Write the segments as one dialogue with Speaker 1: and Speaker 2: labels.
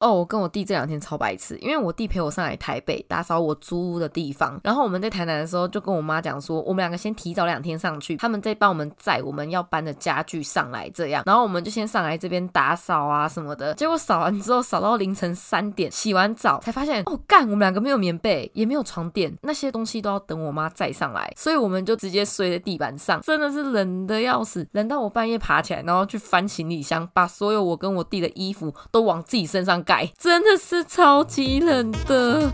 Speaker 1: 哦，我跟我弟这两天超白痴，因为我弟陪我上来台北打扫我租屋的地方，然后我们在台南的时候就跟我妈讲说，我们两个先提早两天上去，他们再帮我们载我们要搬的家具上来，这样，然后我们就先上来这边打扫啊什么的。结果扫完之后，扫到凌晨三点，洗完澡才发现，哦干，我们两个没有棉被，也没有床垫，那些东西都要等我妈载上来，所以我们就直接睡在地板上，真的是冷的要死，冷到我半夜爬起来，然后去翻行李箱，把所有我跟我弟的衣服都往自己身上。真的是超级冷的。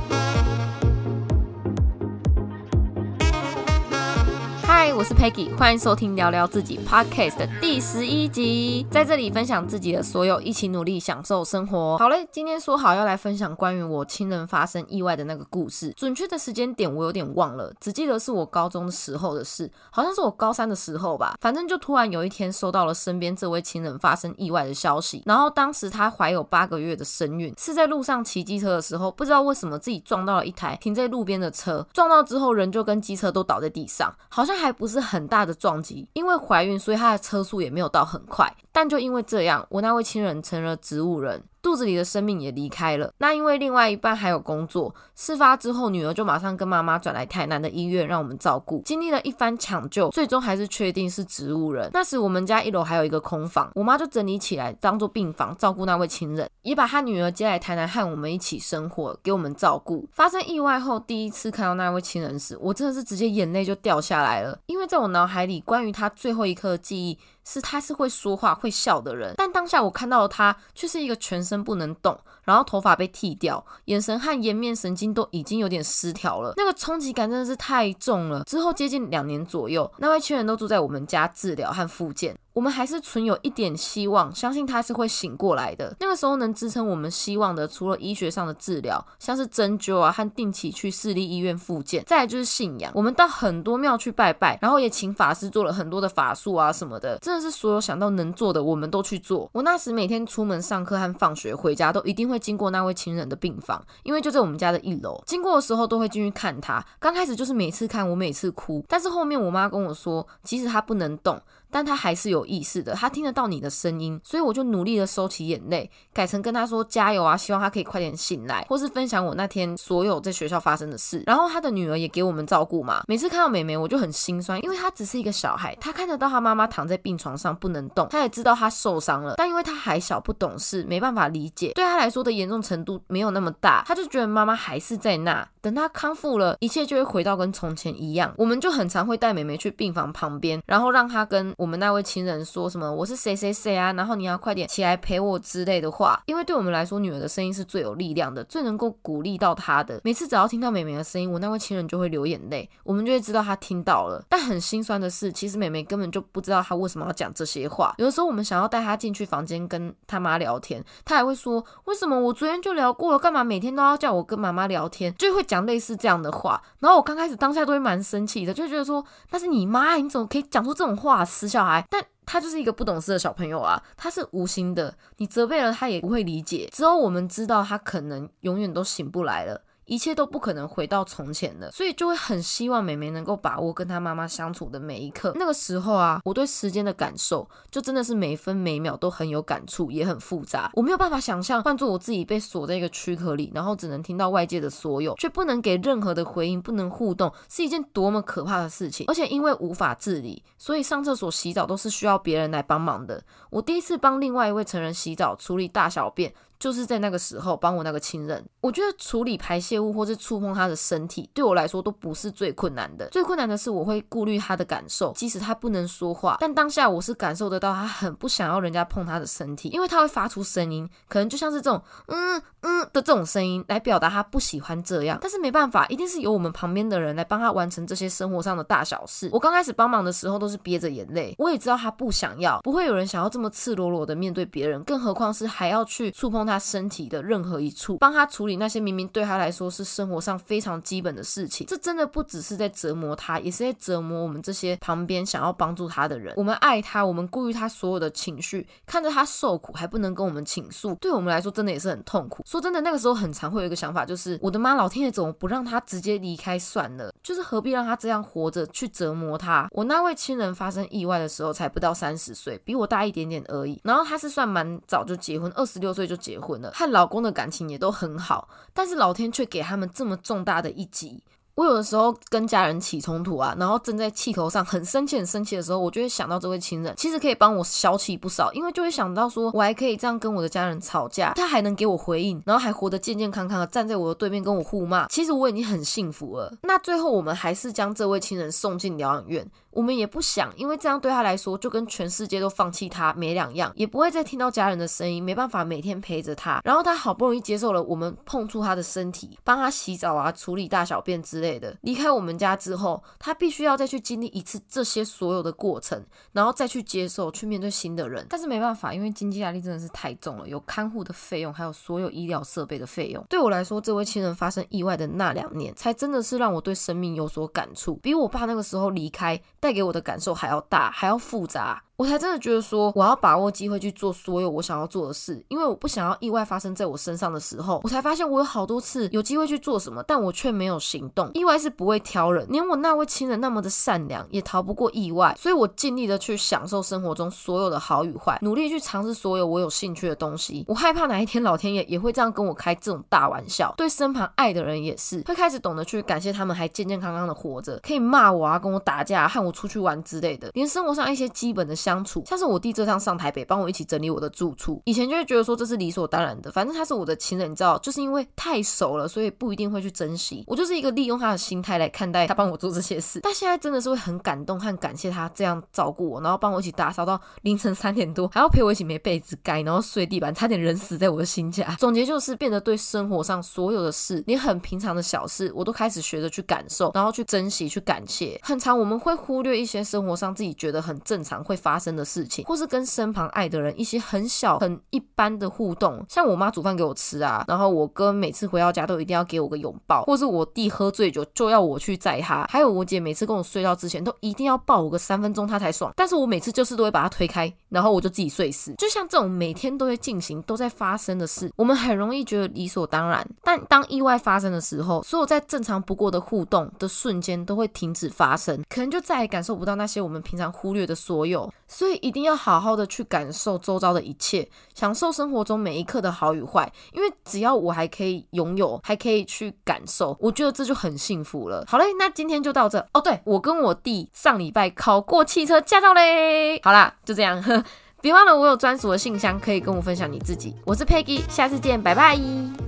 Speaker 1: 我是 Peggy，欢迎收听聊聊自己 Podcast 的第十一集，在这里分享自己的所有，一起努力享受生活。好嘞，今天说好要来分享关于我亲人发生意外的那个故事，准确的时间点我有点忘了，只记得是我高中的时候的事，好像是我高三的时候吧。反正就突然有一天收到了身边这位亲人发生意外的消息，然后当时他怀有八个月的身孕，是在路上骑机车的时候，不知道为什么自己撞到了一台停在路边的车，撞到之后人就跟机车都倒在地上，好像还。不不是很大的撞击，因为怀孕，所以她的车速也没有到很快。但就因为这样，我那位亲人成了植物人。肚子里的生命也离开了。那因为另外一半还有工作，事发之后，女儿就马上跟妈妈转来台南的医院让我们照顾。经历了一番抢救，最终还是确定是植物人。那时我们家一楼还有一个空房，我妈就整理起来当做病房照顾那位亲人，也把她女儿接来台南和我们一起生活，给我们照顾。发生意外后，第一次看到那位亲人时，我真的是直接眼泪就掉下来了，因为在我脑海里，关于他最后一刻的记忆。是他是会说话会笑的人，但当下我看到的他却是一个全身不能动，然后头发被剃掉，眼神和颜面神经都已经有点失调了。那个冲击感真的是太重了。之后接近两年左右，那位亲人都住在我们家治疗和复健。我们还是存有一点希望，相信他是会醒过来的。那个时候能支撑我们希望的，除了医学上的治疗，像是针灸啊，和定期去私立医院复健，再来就是信仰。我们到很多庙去拜拜，然后也请法师做了很多的法术啊什么的，真的是所有想到能做的，我们都去做。我那时每天出门上课和放学回家，都一定会经过那位亲人的病房，因为就在我们家的一楼。经过的时候都会进去看他。刚开始就是每次看我每次哭，但是后面我妈跟我说，即使他不能动。但他还是有意识的，他听得到你的声音，所以我就努力的收起眼泪，改成跟他说加油啊，希望他可以快点醒来，或是分享我那天所有在学校发生的事。然后他的女儿也给我们照顾嘛，每次看到美美我就很心酸，因为她只是一个小孩，她看得到她妈妈躺在病床上不能动，她也知道她受伤了，但因为她还小不懂事，没办法理解，对她来说的严重程度没有那么大，她就觉得妈妈还是在那，等她康复了，一切就会回到跟从前一样。我们就很常会带美美去病房旁边，然后让她跟我们那位亲人说什么我是谁谁谁啊，然后你要快点起来陪我之类的话，因为对我们来说，女儿的声音是最有力量的，最能够鼓励到她的。每次只要听到美美的声音，我那位亲人就会流眼泪，我们就会知道她听到了。但很心酸的是，其实美美根本就不知道她为什么要讲这些话。有的时候我们想要带她进去房间跟她妈聊天，她还会说为什么我昨天就聊过了，干嘛每天都要叫我跟妈妈聊天，就会讲讲类似这样的话。然后我刚开始当下都会蛮生气的，就觉得说那是你妈，你怎么可以讲出这种话，死小孩？但他就是一个不懂事的小朋友啊，他是无心的，你责备了他也不会理解。之后我们知道他可能永远都醒不来了。一切都不可能回到从前了，所以就会很希望美美能够把握跟她妈妈相处的每一刻。那个时候啊，我对时间的感受就真的是每分每秒都很有感触，也很复杂。我没有办法想象换做我自己被锁在一个躯壳里，然后只能听到外界的所有，却不能给任何的回应，不能互动，是一件多么可怕的事情。而且因为无法自理，所以上厕所、洗澡都是需要别人来帮忙的。我第一次帮另外一位成人洗澡、处理大小便。就是在那个时候帮我那个亲人，我觉得处理排泄物或是触碰他的身体，对我来说都不是最困难的。最困难的是我会顾虑他的感受，即使他不能说话，但当下我是感受得到他很不想要人家碰他的身体，因为他会发出声音，可能就像是这种嗯嗯的这种声音来表达他不喜欢这样。但是没办法，一定是由我们旁边的人来帮他完成这些生活上的大小事。我刚开始帮忙的时候都是憋着眼泪，我也知道他不想要，不会有人想要这么赤裸裸的面对别人，更何况是还要去触碰。他身体的任何一处，帮他处理那些明明对他来说是生活上非常基本的事情，这真的不只是在折磨他，也是在折磨我们这些旁边想要帮助他的人。我们爱他，我们顾虑他所有的情绪，看着他受苦还不能跟我们倾诉，对我们来说真的也是很痛苦。说真的，那个时候很常会有一个想法，就是我的妈，老天爷怎么不让他直接离开算了？就是何必让他这样活着去折磨他？我那位亲人发生意外的时候才不到三十岁，比我大一点点而已。然后他是算蛮早就结婚，二十六岁就结。结婚了，和老公的感情也都很好，但是老天却给他们这么重大的一击。我有的时候跟家人起冲突啊，然后正在气头上很生气、很生气的时候，我就会想到这位亲人，其实可以帮我消气不少，因为就会想到说，我还可以这样跟我的家人吵架，他还能给我回应，然后还活得健健康康的站在我的对面跟我互骂，其实我已经很幸福了。那最后我们还是将这位亲人送进疗养院。我们也不想，因为这样对他来说就跟全世界都放弃他没两样，也不会再听到家人的声音，没办法每天陪着他。然后他好不容易接受了我们碰触他的身体，帮他洗澡啊、处理大小便之类的。离开我们家之后，他必须要再去经历一次这些所有的过程，然后再去接受、去面对新的人。但是没办法，因为经济压力真的是太重了，有看护的费用，还有所有医疗设备的费用。对我来说，这位亲人发生意外的那两年，才真的是让我对生命有所感触，比我爸那个时候离开。带给我的感受还要大，还要复杂。我才真的觉得说，我要把握机会去做所有我想要做的事，因为我不想要意外发生在我身上的时候，我才发现我有好多次有机会去做什么，但我却没有行动。意外是不会挑人，连我那位亲人那么的善良，也逃不过意外。所以我尽力的去享受生活中所有的好与坏，努力去尝试所有我有兴趣的东西。我害怕哪一天老天爷也会这样跟我开这种大玩笑。对身旁爱的人也是，会开始懂得去感谢他们还健健康康的活着，可以骂我啊，跟我打架，和我出去玩之类的，连生活上一些基本的相处，像是我。弟这趟上台北帮我一起整理我的住处，以前就会觉得说这是理所当然的，反正他是我的亲人，你知道，就是因为太熟了，所以不一定会去珍惜。我就是一个利用他的心态来看待他帮我做这些事，但现在真的是会很感动和感谢他这样照顾我，然后帮我一起打扫到凌晨三点多，还要陪我一起没被子盖，然后睡地板，差点人死在我的新家。总结就是变得对生活上所有的事，连很平常的小事，我都开始学着去感受，然后去珍惜，去感谢。很长我们会忽略一些生活上自己觉得很正常会发发生的事情。或是跟身旁爱的人一些很小很一般的互动，像我妈煮饭给我吃啊，然后我哥每次回到家都一定要给我个拥抱，或是我弟喝醉酒就要我去载他，还有我姐每次跟我睡觉之前都一定要抱我个三分钟，她才爽。但是我每次就是都会把她推开，然后我就自己睡死。就像这种每天都会进行、都在发生的事，我们很容易觉得理所当然，但当意外发生的时候，所有在正常不过的互动的瞬间都会停止发生，可能就再也感受不到那些我们平常忽略的所有。所以一定要好好的去感受周遭的一切，享受生活中每一刻的好与坏。因为只要我还可以拥有，还可以去感受，我觉得这就很幸福了。好嘞，那今天就到这。哦，对我跟我弟上礼拜考过汽车驾照嘞。好啦，就这样。别忘了我有专属的信箱，可以跟我分享你自己。我是 Peggy，下次见，拜拜。